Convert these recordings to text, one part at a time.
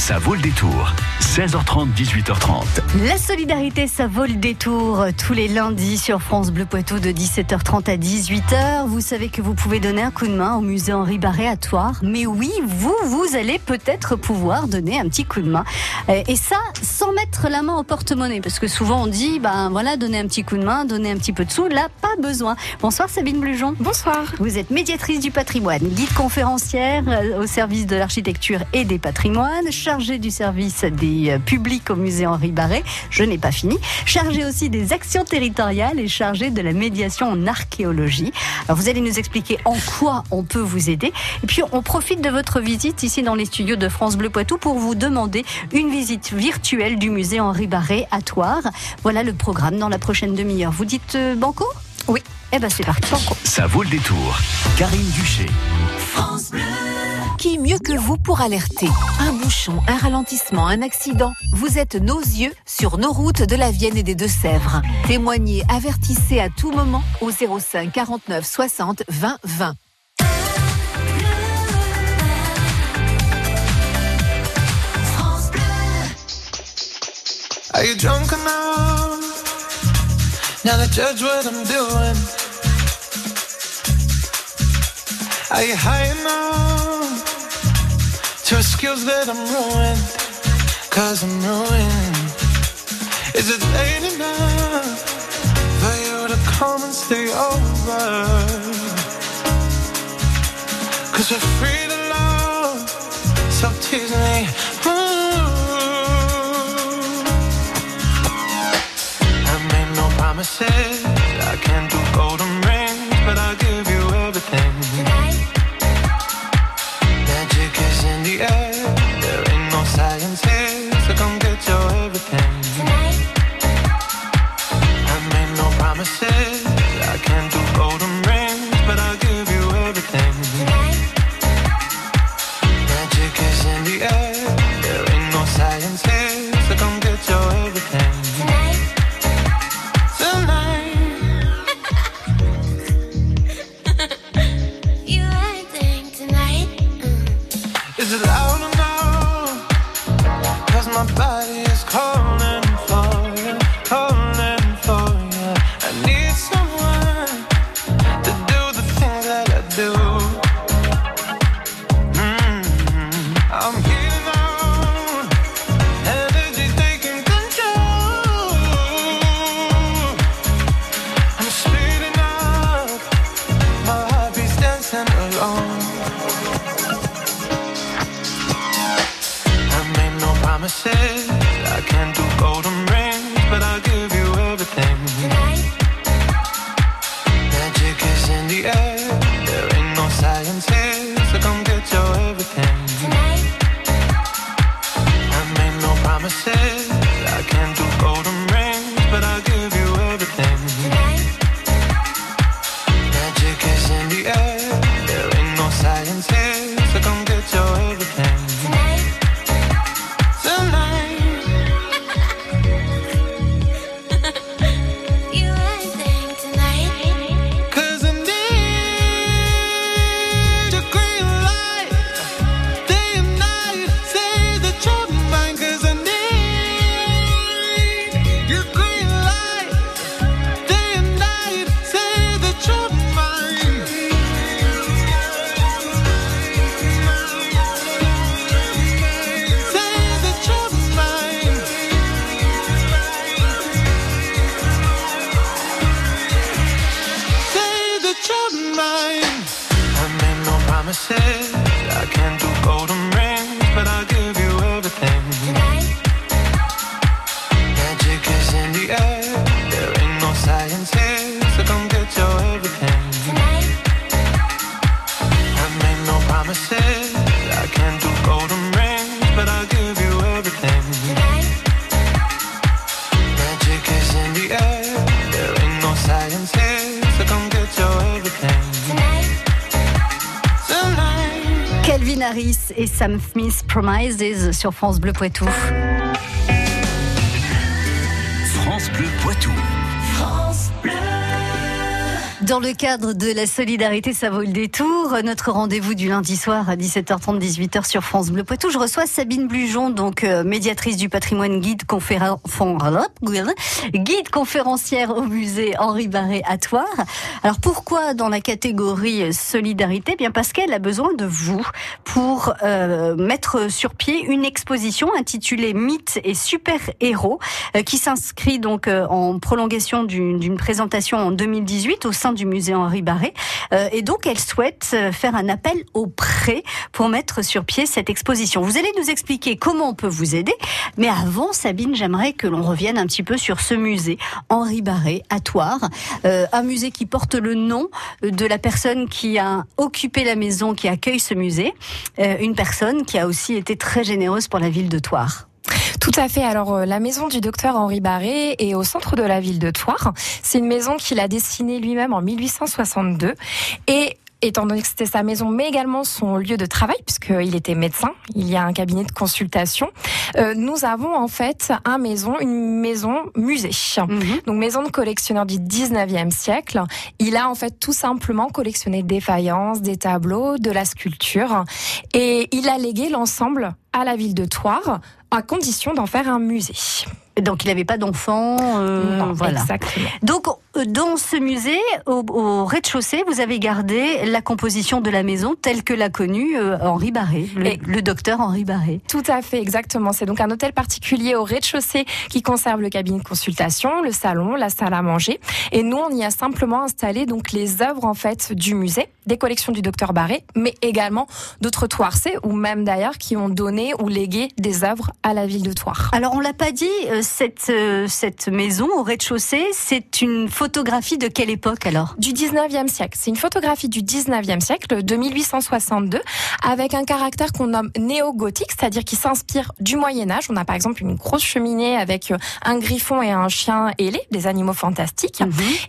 Ça vaut le détour. 16h30, 18h30. La solidarité, ça vaut le détour tous les lundis sur France Bleu Poitou de 17h30 à 18h. Vous savez que vous pouvez donner un coup de main au musée Henri Barré à Toire. Mais oui, vous, vous allez peut-être pouvoir donner un petit coup de main. Euh, et ça, sans mettre la main au porte-monnaie. Parce que souvent on dit, ben voilà, donner un petit coup de main, donner un petit peu de sous. Là, pas besoin. Bonsoir Sabine Blujon. Bonsoir. Vous êtes médiatrice du patrimoine, guide conférencière euh, au service de l'architecture et des patrimoines, chargée du service des euh, public au musée Henri Barré. Je n'ai pas fini. Chargé aussi des actions territoriales et chargé de la médiation en archéologie. Alors vous allez nous expliquer en quoi on peut vous aider. Et puis on profite de votre visite ici dans les studios de France Bleu Poitou pour vous demander une visite virtuelle du musée Henri Barré à Toire. Voilà le programme dans la prochaine demi-heure. Vous dites euh, Banco? Oui. Eh ben c'est parti. Banco. Ça vaut le détour. Karine Duché. Qui mieux que vous pour alerter Un bouchon, un ralentissement, un accident Vous êtes nos yeux sur nos routes de la Vienne et des Deux-Sèvres. Témoignez, avertissez à tout moment au 05 49 60 20 20. Are you drunk now judge what I'm doing? Are high to excuse that I'm ruined? Cause I'm ruined. Is it late enough for you to come and stay over? Cause we're free to love, so tease me. Calvin et Sam Smith Promises sur France Bleu Poitou. Dans le cadre de la solidarité, ça vaut le détour. Notre rendez-vous du lundi soir à 17h30, 18h sur France Bleu Poitou. Je reçois Sabine Blujon, donc euh, médiatrice du patrimoine, guide, conféren- guide conférencière au musée Henri Barré à Toire. Alors pourquoi dans la catégorie solidarité? Eh Bien parce qu'elle a besoin de vous pour euh, mettre sur pied une exposition intitulée Mythes et super-héros euh, qui s'inscrit donc euh, en prolongation d'une présentation en 2018 au sein du musée Henri Barré. Euh, et donc, elle souhaite euh, faire un appel au prêt pour mettre sur pied cette exposition. Vous allez nous expliquer comment on peut vous aider. Mais avant, Sabine, j'aimerais que l'on revienne un petit peu sur ce musée Henri Barré à Toire. Euh, un musée qui porte le nom de la personne qui a occupé la maison qui accueille ce musée. Euh, une personne qui a aussi été très généreuse pour la ville de Toire. Tout à fait. Alors, euh, la maison du docteur Henri Barré est au centre de la ville de Toire. C'est une maison qu'il a dessinée lui-même en 1862. Et étant donné que c'était sa maison, mais également son lieu de travail, puisqu'il était médecin, il y a un cabinet de consultation, euh, nous avons en fait un maison, une maison musée. Donc maison de collectionneur du 19e siècle. Il a en fait tout simplement collectionné des faïences, des tableaux, de la sculpture. Et il a légué l'ensemble à la ville de Toire, à condition d'en faire un musée. Donc, il n'avait pas d'enfant. euh, non, voilà. exactement. Donc, dans ce musée, au, au rez-de-chaussée, vous avez gardé la composition de la maison telle que l'a connue euh, Henri Barré, le, docteur Henri Barré. Tout à fait, exactement. C'est donc un hôtel particulier au rez-de-chaussée qui conserve le cabinet de consultation, le salon, la salle à manger. Et nous, on y a simplement installé donc les œuvres en fait du musée, des collections du docteur Barré, mais également d'autres Toircés ou même d'ailleurs qui ont donné ou légué des œuvres à la ville de Toire. Alors, on l'a pas dit, euh, cette, euh, cette maison au rez-de-chaussée, c'est une photographie de quelle époque alors? Du 19e siècle. C'est une photographie du 19e siècle, de 1862, avec un caractère qu'on nomme néo-gothique, c'est-à-dire qui s'inspire du Moyen-Âge. On a par exemple une grosse cheminée avec euh, un griffon et un chien ailé, des animaux fantastiques.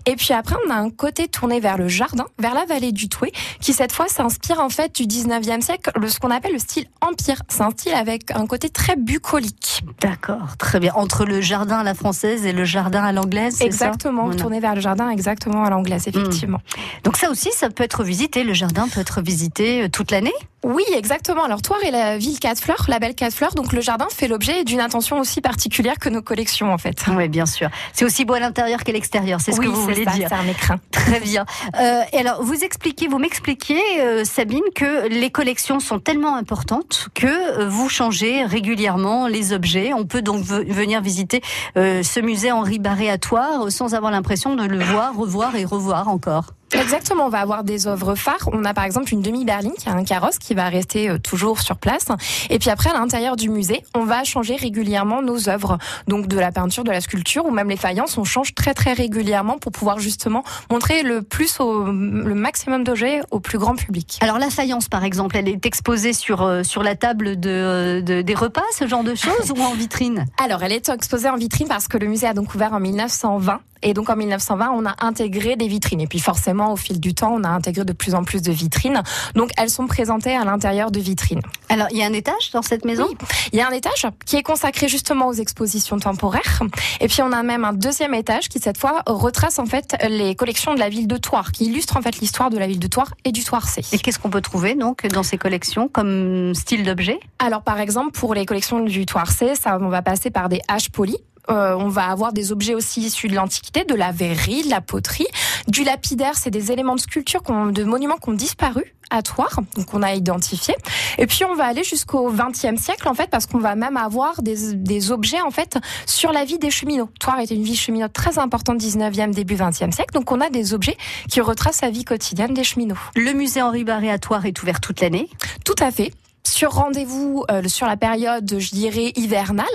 Et puis après, on a un côté tourné vers le jardin, vers la vallée du Toué, qui cette fois s'inspire en fait du 19e siècle, le, ce qu'on appelle le style empire. C'est un style avec un côté très bucolique. D'accord, très bien. Entre le jardin à la française et le jardin à l'anglaise, c'est ça? Exactement, Voilà. tourné vers le jardin, exactement à l'anglaise, effectivement. Donc ça aussi, ça peut être visité. Le jardin peut être visité euh, toute l'année? Oui, exactement. Alors, Toire est la ville quatre fleurs, la belle quatre fleurs. Donc, le jardin fait l'objet d'une attention aussi particulière que nos collections, en fait. Oui, bien sûr. C'est aussi beau à l'intérieur qu'à l'extérieur. C'est ce oui, que vous voulez ça, dire. c'est un écrin. Très bien. Euh, et alors, vous expliquez, vous m'expliquiez, euh, Sabine, que les collections sont tellement importantes que euh, vous changez régulièrement les objets. On peut donc ve- venir visiter euh, ce musée Henri Barré à Toire euh, sans avoir l'impression de le voir, revoir et revoir encore. Exactement, on va avoir des œuvres phares. On a par exemple une demi-berline qui a un carrosse qui va rester euh, toujours sur place. Et puis après, à l'intérieur du musée, on va changer régulièrement nos œuvres. Donc de la peinture, de la sculpture ou même les faïences, on change très très régulièrement pour pouvoir justement montrer le plus au, le maximum d'objets au plus grand public. Alors la faïence, par exemple, elle est exposée sur euh, sur la table de, de- des repas, ce genre de choses, ou en vitrine? Alors, elle est exposée en vitrine parce que le musée a donc ouvert en 1920. Et donc, en 1920, on a intégré des vitrines. Et puis, forcément, au fil du temps, on a intégré de plus en plus de vitrines. Donc, elles sont présentées à l'intérieur de vitrines. Alors, il y a un étage dans cette maison? Oui. Il y a un étage qui est consacré justement aux expositions temporaires. Et puis, on a même un deuxième étage qui, cette fois, retrace en fait les collections de la ville de Toire, qui illustre en fait l'histoire de la ville de Toire et du Toircé. Et qu'est-ce qu'on peut trouver donc dans ces collections comme style d'objet? Alors par exemple pour les collections du Toircé, ça on va passer par des haches polies. Euh, on va avoir des objets aussi issus de l'Antiquité, de la verrerie, de la poterie, du lapidaire, c'est des éléments de sculpture, de monuments qui ont disparu à Toire, donc on a identifié. Et puis on va aller jusqu'au XXe siècle en fait, parce qu'on va même avoir des, des objets en fait sur la vie des cheminots. Toire était une ville cheminote très importante 19e début 20e siècle, donc on a des objets qui retracent la vie quotidienne des cheminots. Le musée Henri Barré à Toire est ouvert toute l'année? Tout à fait. Sur rendez-vous euh, sur la période, je dirais, hivernale.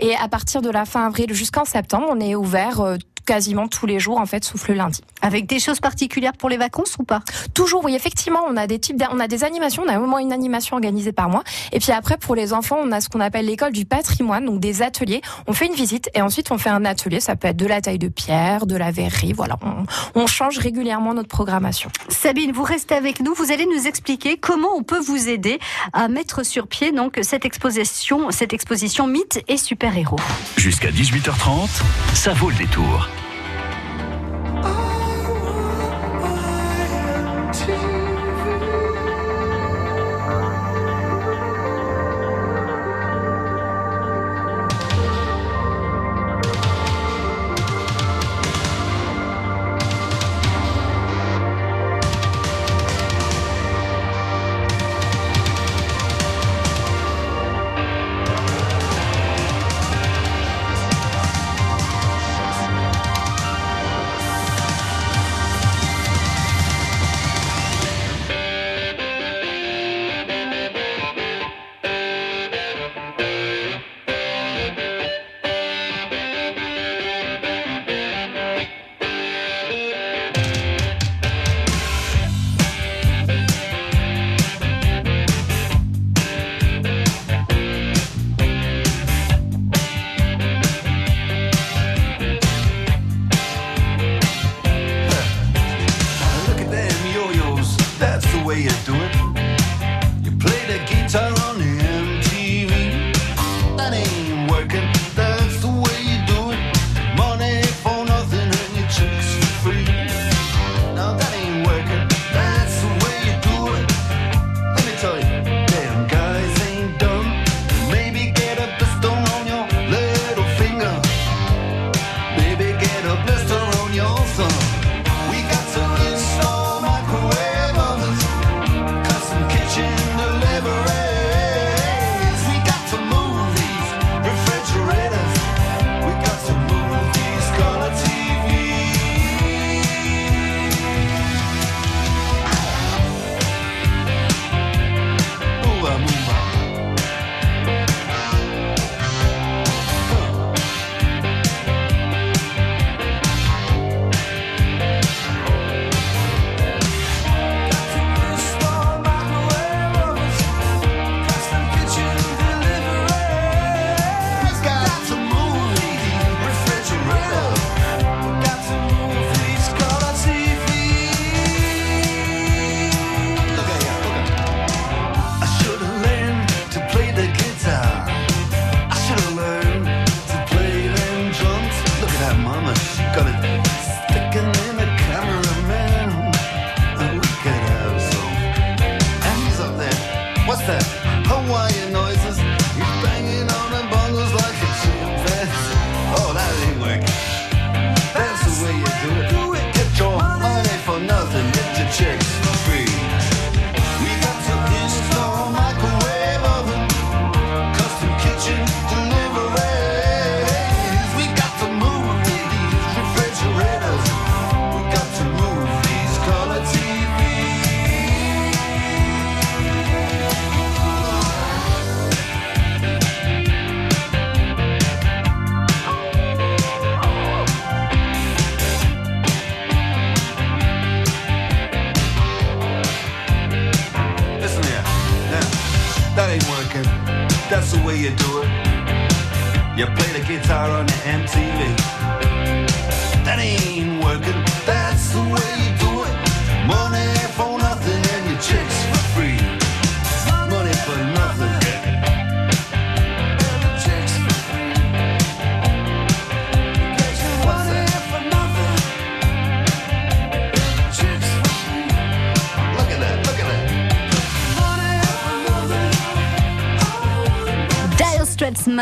Et à partir de la fin avril jusqu'en septembre, on est ouvert euh, quasiment tous les jours, en fait, sauf le lundi. Avec des choses particulières pour les vacances ou pas? Toujours, oui, effectivement, on a des types, on a des animations, on a au moins une animation organisée par mois. Et puis après, pour les enfants, on a ce qu'on appelle l'école du patrimoine, donc des ateliers. On fait une visite et ensuite on fait un atelier. Ça peut être de la taille de pierre, de la verrerie, voilà. On, on change régulièrement notre programmation. Sabine, vous restez avec nous. Vous allez nous expliquer comment on peut vous aider à mettre sur pied donc cette exposition, cette exposition mythes et super-héros. Jusqu'à 18h30, ça vaut le détour.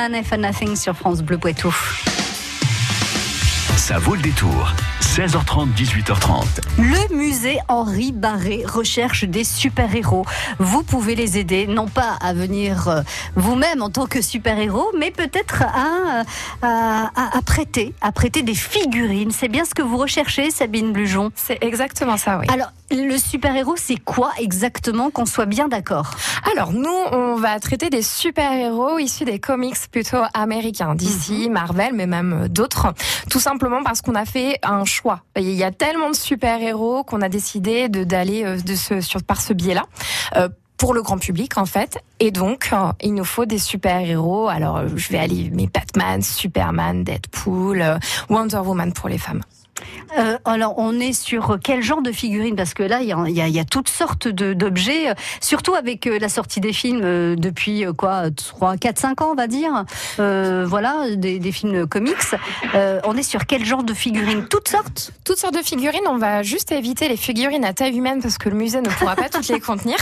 If Nothing sur France Bleu Poitou. Ça vaut le détour. 16h30, 18h30. Le musée Henri Barré recherche des super-héros. Vous pouvez les aider, non pas à venir euh, vous-même en tant que super-héros, mais peut-être à, à, à- à prêter, à prêter des figurines. C'est bien ce que vous recherchez, Sabine Blujon? C'est exactement ça, oui. Alors, le super-héros, c'est quoi exactement, qu'on soit bien d'accord? Alors nous, on va traiter des super-héros issus des comics plutôt américains, d'ici, Marvel, mais même euh, d'autres. Tout simplement parce qu'on a fait un choix. Il y a tellement de super-héros qu'on a décidé de d'aller euh, de ce sur par ce biais-là. euh, pour le grand public en fait et donc euh, il nous faut des super héros alors je vais aller mais Batman, Superman, Deadpool, euh, Wonder Woman pour les femmes. Euh, alors, on est sur quel genre de figurines Parce que là, il y a, toutes sortes d'objets, euh, surtout avec euh, la sortie des films depuis quoi 3, 4, 5 ans, on va dire. Voilà, des, films comics. On est sur quel genre de figurines Toutes sortes Toutes sortes de figurines, on va juste éviter les figurines à taille humaine parce que le musée ne pourra pas toutes les contenir.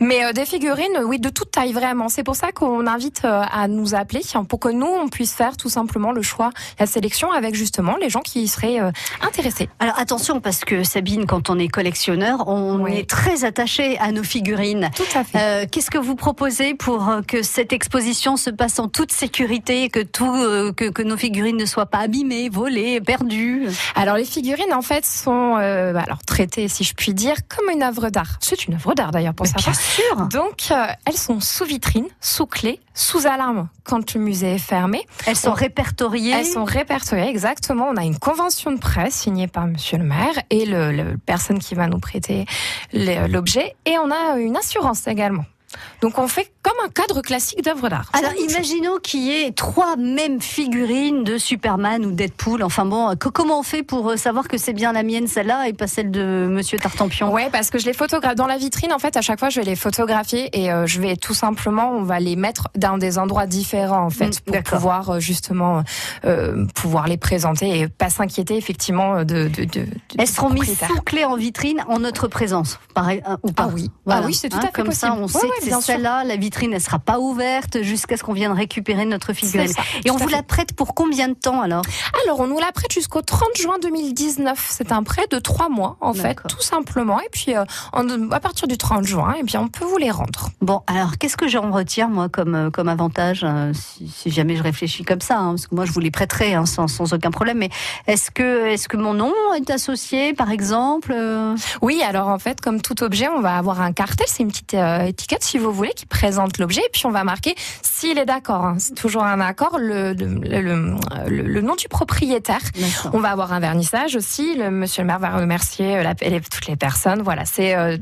Mais des figurines, oui, de toute taille vraiment. C'est pour ça qu'on invite à nous appeler pour que nous, on puisse faire tout simplement le choix, la sélection avec justement les gens qui seraient intéressés. Alors attention, parce que Sabine, quand on est collectionneur, on Oui. est très attaché à nos figurines. Tout à fait. Euh, Qu'est-ce que vous proposez pour euh, que cette exposition se passe en toute sécurité, que tout, euh, que, que nos figurines ne soient pas abîmées, volées, perdues? Alors les figurines en fait sont euh, alors traitées, si je puis dire, comme une œuvre d'art. C'est une œuvre d'art d'ailleurs pour certains. Bien sûr. Donc euh, elles sont sous vitrine, sous clé, sous alarme quand le musée est fermé. Elles sont On- répertoriées. Elles sont répertoriées exactement. On a une convention de presse signée par Monsieur le maire et le, le personne qui va nous prêter l'objet. Et on a une assurance également. Donc on fait comme un cadre classique d'œuvre d'art. Alors, imaginons qu'il y ait trois mêmes figurines de Superman ou Deadpool. Enfin bon, que- comment on fait pour euh, savoir que c'est bien la mienne, celle-là, et pas celle de Monsieur Tartampion? Ouais, parce que je les photographe dans la vitrine. En fait, à chaque fois, je vais les photographier et euh, je vais tout simplement, on va les mettre dans des endroits différents en fait Mm, pour pouvoir euh, justement euh, pouvoir les présenter et pas s'inquiéter effectivement de. de, de, de- Elles seront mises sous clé en vitrine en notre présence, pareil, ou pas Ah oui. Voilà. Ah oui, c'est tout Hein, à fait Comme ça, possible. on Ouais, sait ouais, c'est celle-là, la vitrine, elle sera pas ouverte jusqu'à ce qu'on vienne récupérer notre figurine. Ça, Et on vous fait. la prête pour combien de temps alors? Alors, on nous la prête jusqu'au 30 juin 2019. C'est un prêt de trois mois, en fait, tout simplement. Et puis, euh, à partir du 30 juin, eh bien, on peut vous les rendre. Bon, alors qu'est-ce que j'en retire moi comme euh, comme avantage euh, si, si jamais je réfléchis comme ça, hein, parce que moi je vous les prêterai hein, sans, sans aucun problème. Mais est-ce que est-ce que mon nom est associé, par exemple euh? Oui, alors en fait, comme tout objet, on va avoir un cartel, c'est une petite étiquette, si vous voulez, qui présente l'objet. Et puis, on va marquer s'il est d'accord. hein. C'est toujours un accord, le, le, le- le- le nom du propriétaire. On va avoir un vernissage aussi. Le monsieur le maire va remercier euh, la- les- toutes les personnes. Voilà, c'est euh,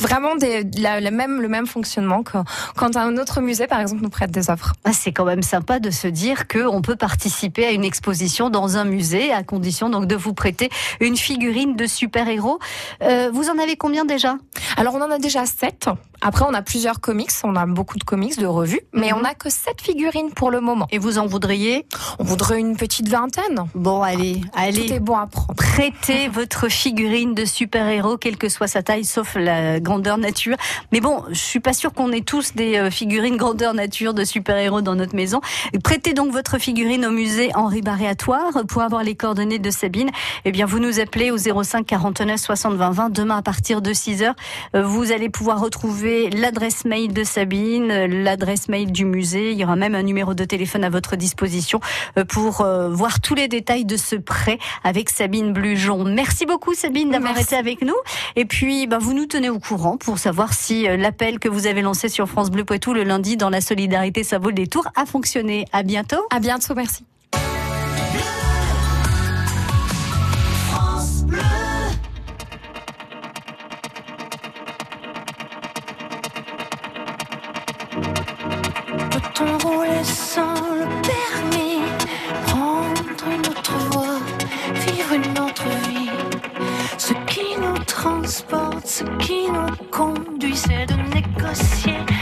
vraiment des, la, la même, le même fonctionnement que quand un autre musée, par exemple, nous prête des offres. Ah, c'est quand même sympa de se dire que on peut participer à une exposition dans un musée, à condition donc de vous prêter une figurine de super-héros. Euh, vous en avez combien déjà? Alors, on en a déjà sept. Après, on a plusieurs comics. On a beaucoup de comics, de revues. Mais Mhm. on n'a que sept figurines pour le moment. Et vous en voudriez On voudrait une petite vingtaine. Bon, allez, allez. Tout est bon à prendre. Prêtez votre figurine de super-héros, quelle que soit sa taille, sauf la grandeur nature. Mais bon, je suis pas sûre qu'on ait tous des euh, figurines grandeur nature de super-héros dans notre maison. Prêtez donc votre figurine au musée Henri Barré à Toire pour avoir les coordonnées de Sabine. Eh bien, vous nous appelez au 05 49 60 20 20 demain à partir de 6 heures. Euh, Vous allez pouvoir retrouver l'adresse mail de Sabine, euh, l'adresse mail du musée. Il y aura même un numéro de téléphone à votre disposition euh, pour euh, voir tous les détails de ce prêt avec Sabine Blujon. Merci beaucoup Sabine d'avoir été avec nous. Et puis, bah, vous nous tenez au courant pour savoir si euh, l'appel que vous avez lancé sur France Bleu Poitou le lundi dans la solidarité, ça vaut le détour, a fonctionné. À bientôt. À bientôt, merci. ce qui nous conduisait de négocier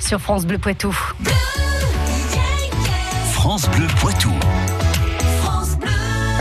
Sur France Bleu Poitou. France Bleu Poitou.